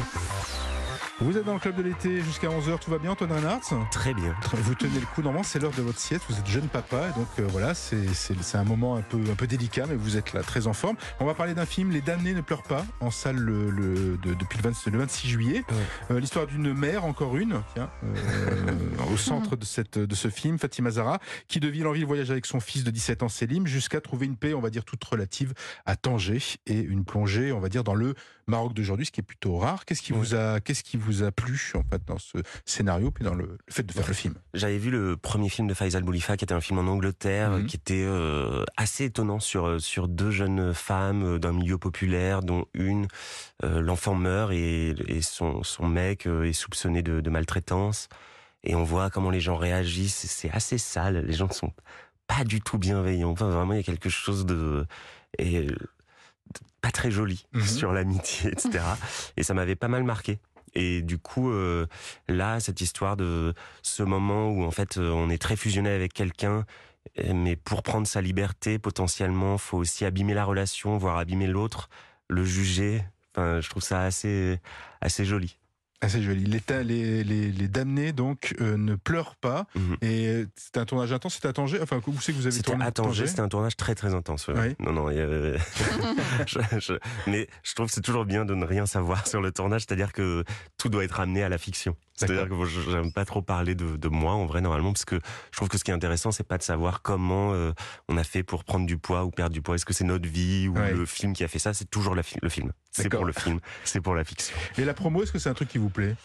Podcast. Vous êtes dans le club de l'été jusqu'à 11h, tout va bien Antoine Reinhardt Très bien. Vous tenez le coup, normalement c'est l'heure de votre sieste, vous êtes jeune papa, et donc euh, voilà, c'est un moment un peu, un peu délicat, mais vous êtes là très en forme. On va parler d'un film, Les damnés ne pleurent pas, en salle le, le- de- depuis le, 20 le 26 juillet. Ouais. Euh, L'histoire d'une mère, encore une, tiens, euh, au centre de, cette, de ce film, Fatima Zara, qui de ville en ville voyage avec son fils de 17 ans Selim, jusqu'à trouver une paix, on va dire, toute relative à Tanger, et une plongée, on va dire, dans le Maroc d'aujourd'hui, ce qui est plutôt rare. Qu'est-ce qui, Ouais. vous a, qu'est-ce qui vous a plu, en fait, dans ce scénario, puis dans le, fait de faire le film J'avais vu le premier film de Faisal Boulifa, qui était un film en Angleterre, Mhm. qui était euh, assez étonnant sur euh, sur deux jeunes femmes euh, d'un milieu populaire, dont une euh, l'enfant meurt et, et son son mec est soupçonné de, de maltraitance. Et on voit comment les gens réagissent. C'est assez sale. Les gens ne sont pas du tout bienveillants. Enfin, vraiment, il y a quelque chose de et pas très joli Mhm. sur l'amitié, etc. Et ça m'avait pas mal marqué. Et du coup, euh, là, cette histoire de ce moment où en fait euh, on est très fusionné avec quelqu'un, euh, mais pour prendre sa liberté, potentiellement, faut aussi abîmer la relation, voire abîmer l'autre, le juger. Enfin, je trouve ça assez assez joli. Ah, c'est joli. Les, les, les, les damnés, donc, euh, ne pleurent pas. Mhm. Et euh, c'était un tournage intense, c'était à Tanger Enfin, où c'est que vous avez C'était tourné à Tanger, c'était un tournage très très intense. ouais. Oui. Non, non, il y avait- je- je- mais je trouve que c'est toujours bien de ne rien savoir sur le tournage, c'est-à-dire que tout doit être amené à la fiction. C'est-à-dire que j'aime pas trop parler de, de moi en vrai normalement, parce que je trouve que ce qui est intéressant, c'est pas de savoir comment euh, on a fait pour prendre du poids ou perdre du poids. Est-ce que c'est notre vie ou Ouais. le film qui a fait ça? C'est toujours la fi- le film. C'est pour le film, c'est pour la fiction. Et la promo, est-ce que c'est un truc qui vous plaît?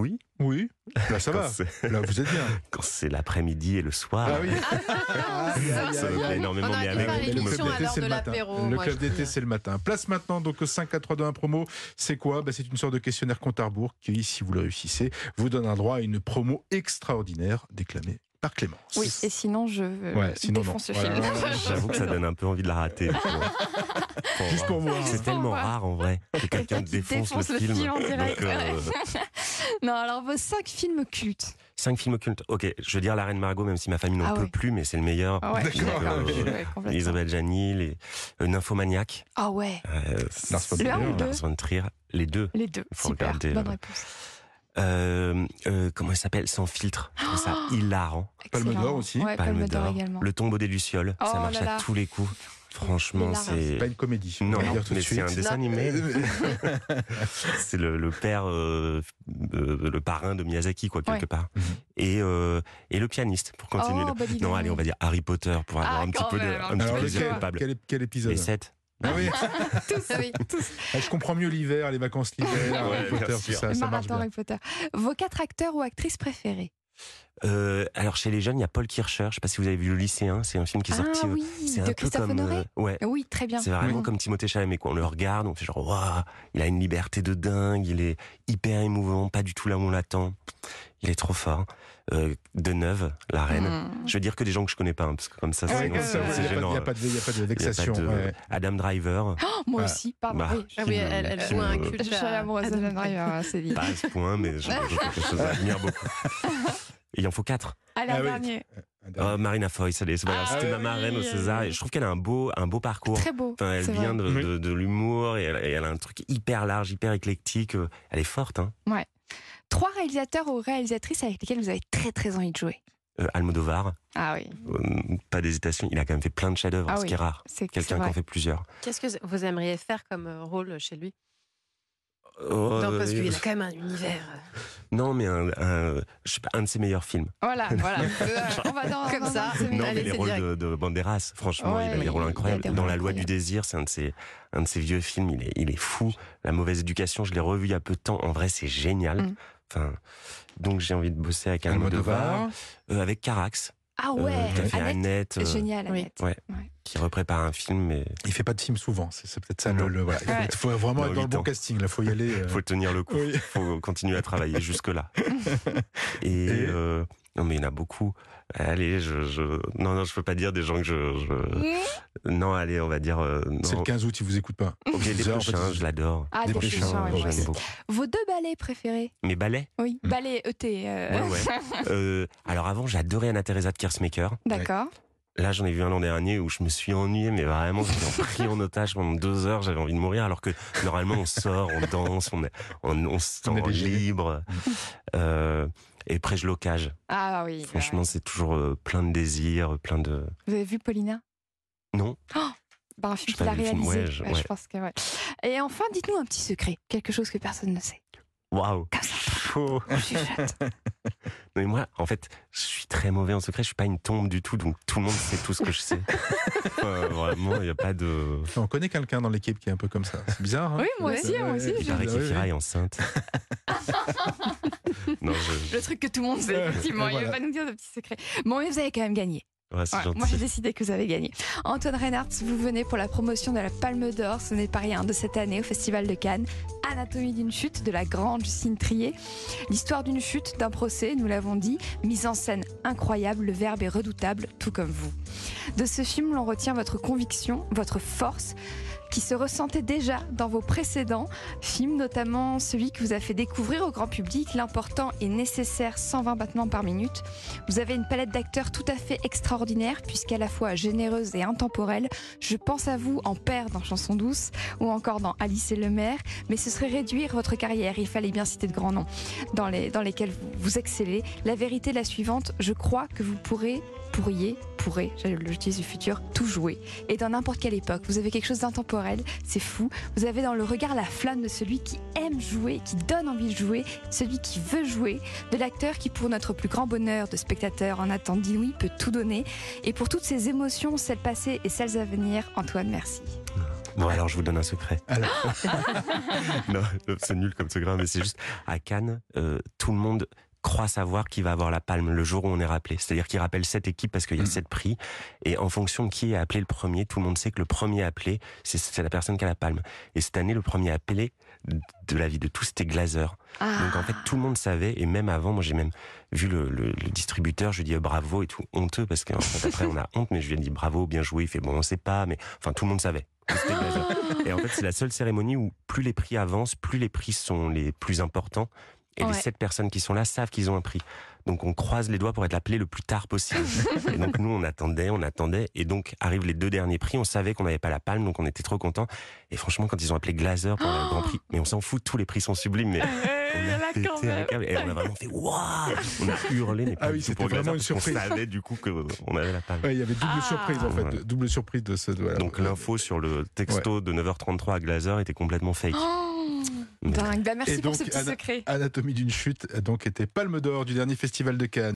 Oui. Oui. Là, ça Quand va. c'est- Là, vous êtes bien. Quand c'est l'après-midi et le soir. Ah oui. Aïe, Ça me plaît énormément, On mais avec Le club d'été, c'est le matin. Le club d'été, c'est le matin. Place maintenant, donc, au 5 4 3 2 1 promo. C'est quoi? Bah, C'est une sorte de questionnaire compte à rebours qui, si vous le réussissez, vous donne un droit à une promo extraordinaire déclamée par Clémence. Oui, et sinon, je Ouais, sinon, non. défonce ce Voilà, film. voilà, J'avoue que ça donne un peu envie de la rater. Pour- Juste pour voir. C'est tellement rare en vrai que quelqu'un défonce, défonce le le film. film en direct, Donc, euh, Non, alors vos cinq films cultes. cinq films cultes. Ok, je veux dire La Reine Margot, même si ma famille n'en Ah peut ouais. plus, mais c'est le meilleur. Ah ouais. D'accord. Euh. Isabelle Gianni, les euh, Nymphomaniac, Ah ouais, euh, Lars von Le un Trier. Lars von Trier, les deux. les deux. Faut Super, regarder, bonne euh, réponse. Euh, euh, comment il s'appelle? Sans filtre. Je trouve ça hilarant. Palme d'Or aussi. Ouais, Palme Palme d'Or d'Or. également. Le tombeau des Lucioles, Oh ça marche là là. à tous les coups. Franchement, c'est. C'est pas une comédie. on Non, de mais c'est un dessin animé. c'est le, le père, euh, euh, le parrain de Miyazaki, quoi, quelque Ouais. part. Mhm. Et, euh, et le pianiste, pour continuer. Oh, bah Non, allez, on va dire Harry Potter pour avoir Ah, un petit peu de, même, un un petit plaisir coupable. quel, quel épisode Les 7. Ah oui. tous, oui, tous. Ah, Je comprends mieux l'hiver, les vacances l'hiver, Ouais, Harry Potter, tout ça, Le ça marche marathon bien. Harry Potter. Vos quatre acteurs ou actrices préférés? Euh, alors, chez les jeunes, il y a Paul Kircher. Je sais pas si vous avez vu Le Lycéen. C'est un film qui est Ah sorti. oui, c'est un de peu Christophe comme. Honoré euh, ouais. Oui, très bien. C'est vraiment comme Timothée Chalamet. Quoi. On le regarde, on fait genre, waouh, il a une liberté de dingue, il est hyper émouvant, pas du tout là où on l'attend. Il est trop fort. Euh, de Neuve, la reine. Hmm. Je veux dire que des gens que je connais pas, hein, parce que comme ça, ouais, c'est ouais, c'est Il n'y a, gênant. pas- il y a pas de- vexation. de- ouais. Adam Driver, Oh, moi Ah. aussi, pardon. Bah, oui. Ah oui, film, elle, joue un culte. Je suis à- amoureuse à- de Dan Driver, hein, c'est dit. pas à ce point, mais je, je, quelque chose que j'admire beaucoup. Et il en faut quatre. Ah un oui. Oh, Marina Foïs, allez, c'est Ah c'était oui, ma marraine au César, et je trouve qu'elle a un beau, un beau parcours. Très beau. Enfin, elle vient vrai. de, Oui. de, de l'humour et elle, et elle a un truc hyper large, hyper éclectique. euh, Elle est forte, hein. Trois réalisateurs ou réalisatrices avec lesquels vous avez très très envie de jouer. Euh, Almodovar, Ah oui, euh, pas d'hésitation, il a quand même fait plein de chefs-d'œuvre, Ah ce oui. qui est rare. c'est Quelqu'un qui en fait plusieurs. Qu'est-ce que vous aimeriez faire comme rôle chez lui? Oh, Non, parce euh, qu'il a quand même un univers. non, mais un, un, je sais pas, un de ses meilleurs films. Voilà, voilà. Euh, on va dans, Comme ça. un Non, mais les rôles de, de Banderas, franchement, Ouais, il a des rôles incroyables. des Dans La loi du désir, c'est un de ses, un de ses vieux films, il est, il est fou. La mauvaise éducation, je l'ai revu il y a peu de temps. En vrai, c'est génial. Mm. Enfin, donc j'ai envie de bosser avec Almodovar, Almodovar. euh, avec Carax, Ah ouais, euh, qui a fait Annette, Annette, euh, génial, oui. Annette. ouais. qui reprépare un film, mais Il fait pas de film souvent, c'est peut-être ça Non. le. le- voilà. Il faut- Ouais. Il faut vraiment Dans être dans le bon ans. casting, là, faut y aller. euh. faut tenir le coup. Oui. faut continuer à travailler jusque-là. Et, Et euh, non, mais il y en a beaucoup. Allez, je, je, non, non, je peux pas dire des gens que je, je- non, allez, on va dire, euh, C'est le non. 15 août, il vous écoute pas. Ok, des Bizarre, en fait, je l'adore. Ah, Des prochains, ouais, J'aime beaucoup. Vos deux ballets préférés Mes ballets? Oui, Mm. ballet ET. euh, Ouais, ouais. Euh, alors avant, j'adorais Anna Teresa de Kersmaker. D'accord. Là, j'en ai vu un l'an dernier où je me suis ennuyé, mais vraiment, j'étais pris en otage pendant deux heures, j'avais envie de mourir, alors que normalement, on sort, on danse, on, est, on, on se On est sent libre. Euh, et après, je locage. Ah oui. Franchement, c'est toujours plein de désirs, plein de... Vous avez vu Paulina? Non Bah, un film qu'il a réalisé. ouais, je- Ouais, ouais. je pense que ouais. Et enfin, dites-nous un petit secret, quelque chose que personne ne sait. Waouh chuchote. Non, mais moi, en fait, je suis très mauvais en secret, je suis pas une tombe du tout, donc tout le monde sait tout ce que je sais. Vraiment, il n'y a pas de... On connaît quelqu'un dans l'équipe qui est un peu comme ça. C'est bizarre. hein Oui, moi aussi, moi aussi. Il je- paraît Ah que oui, Kira oui. est enceinte. non, je... Le truc que tout le monde sait, effectivement. Il ne va pas nous dire de petits secrets. Bon, mais vous avez quand même gagné. Ouais, Ouais, moi, j'ai décidé que vous avez gagné. Antoine Reinhardt, vous venez pour la promotion de la Palme d'Or, ce n'est pas rien, de cette année au Festival de Cannes. Anatomie d'une chute de la grande Justine Trier. L'histoire d'une chute, d'un procès, nous l'avons dit. Mise en scène incroyable, le verbe est redoutable, tout comme vous. De ce film, l'on retient votre conviction, votre force qui se ressentait déjà dans vos précédents films, notamment celui que vous a fait découvrir au grand public, l'important et nécessaire 120 battements par minute. Vous avez une palette d'acteurs tout à fait extraordinaire, puisqu'à la fois généreuse et intemporelle. Je pense à vous en père dans Chanson douce, ou encore dans Alice et le maire, mais ce serait réduire votre carrière. Il fallait bien citer de grands noms dans, les, dans lesquels vous, vous excellez. La vérité est la suivante, je crois que vous pourrez, pourriez, pourrez, j'utilise du futur, tout jouer. Et dans n'importe quelle époque, vous avez quelque chose d'intemporel, c'est fou. Vous avez dans le regard la flamme de celui qui aime jouer, qui donne envie de jouer, celui qui veut jouer, de l'acteur qui, pour notre plus grand bonheur de spectateur en attente d'inouï, peut tout donner. Et pour toutes ces émotions, celles passées et celles à venir, Antoine, merci. Bon, alors je vous donne un secret. Alors. non, c'est nul comme secret, mais c'est juste à Cannes, euh, tout le monde croit savoir qui va avoir la palme le jour où on est rappelé. C'est-à-dire qu'il rappelle sept équipes parce qu'il y a Mm. sept prix. Et en fonction de qui est appelé le premier, tout le monde sait que le premier appelé, c'est- c'est la personne qui a la palme. Et cette année, le premier appelé de la vie de tous, c'était Glazer. Donc en fait, tout le monde savait, et même avant, moi j'ai même vu le, le- le distributeur, je lui dis euh, bravo et tout, honteux, parce qu'en fait après on a honte, mais je lui ai dit bravo, bien joué, il fait bon, on sait pas, mais enfin tout le monde savait. que c'était Glazer. Et en fait, c'est la seule cérémonie où plus les prix avancent, plus les prix sont les plus importants, et Ouais. les sept personnes qui sont là savent qu'ils ont un prix. Donc on croise les doigts pour être appelé le plus tard possible. et donc nous on attendait, on attendait, et donc arrivent les deux derniers prix, on savait qu'on n'avait pas la palme, donc on était trop contents. Et franchement, quand ils ont appelé Glazer pour le Grand Prix, mais on s'en fout, tous les prix sont sublimes, mais on a un câble et on a vraiment fait waouh On a hurlé, mais pas Ah oui, c'était vraiment une surprise. savait du coup qu'on avait la palme. Ouais, il y avait double Ah. surprise en fait, double surprise de ce. voilà. Donc l'info sur le texto de 9h33 à Glazer était complètement fake. Oh, dingue. Bah, merci Et pour ce petit secret. Anatomie d'une chute, donc était Palme d'Or du dernier festival de Cannes.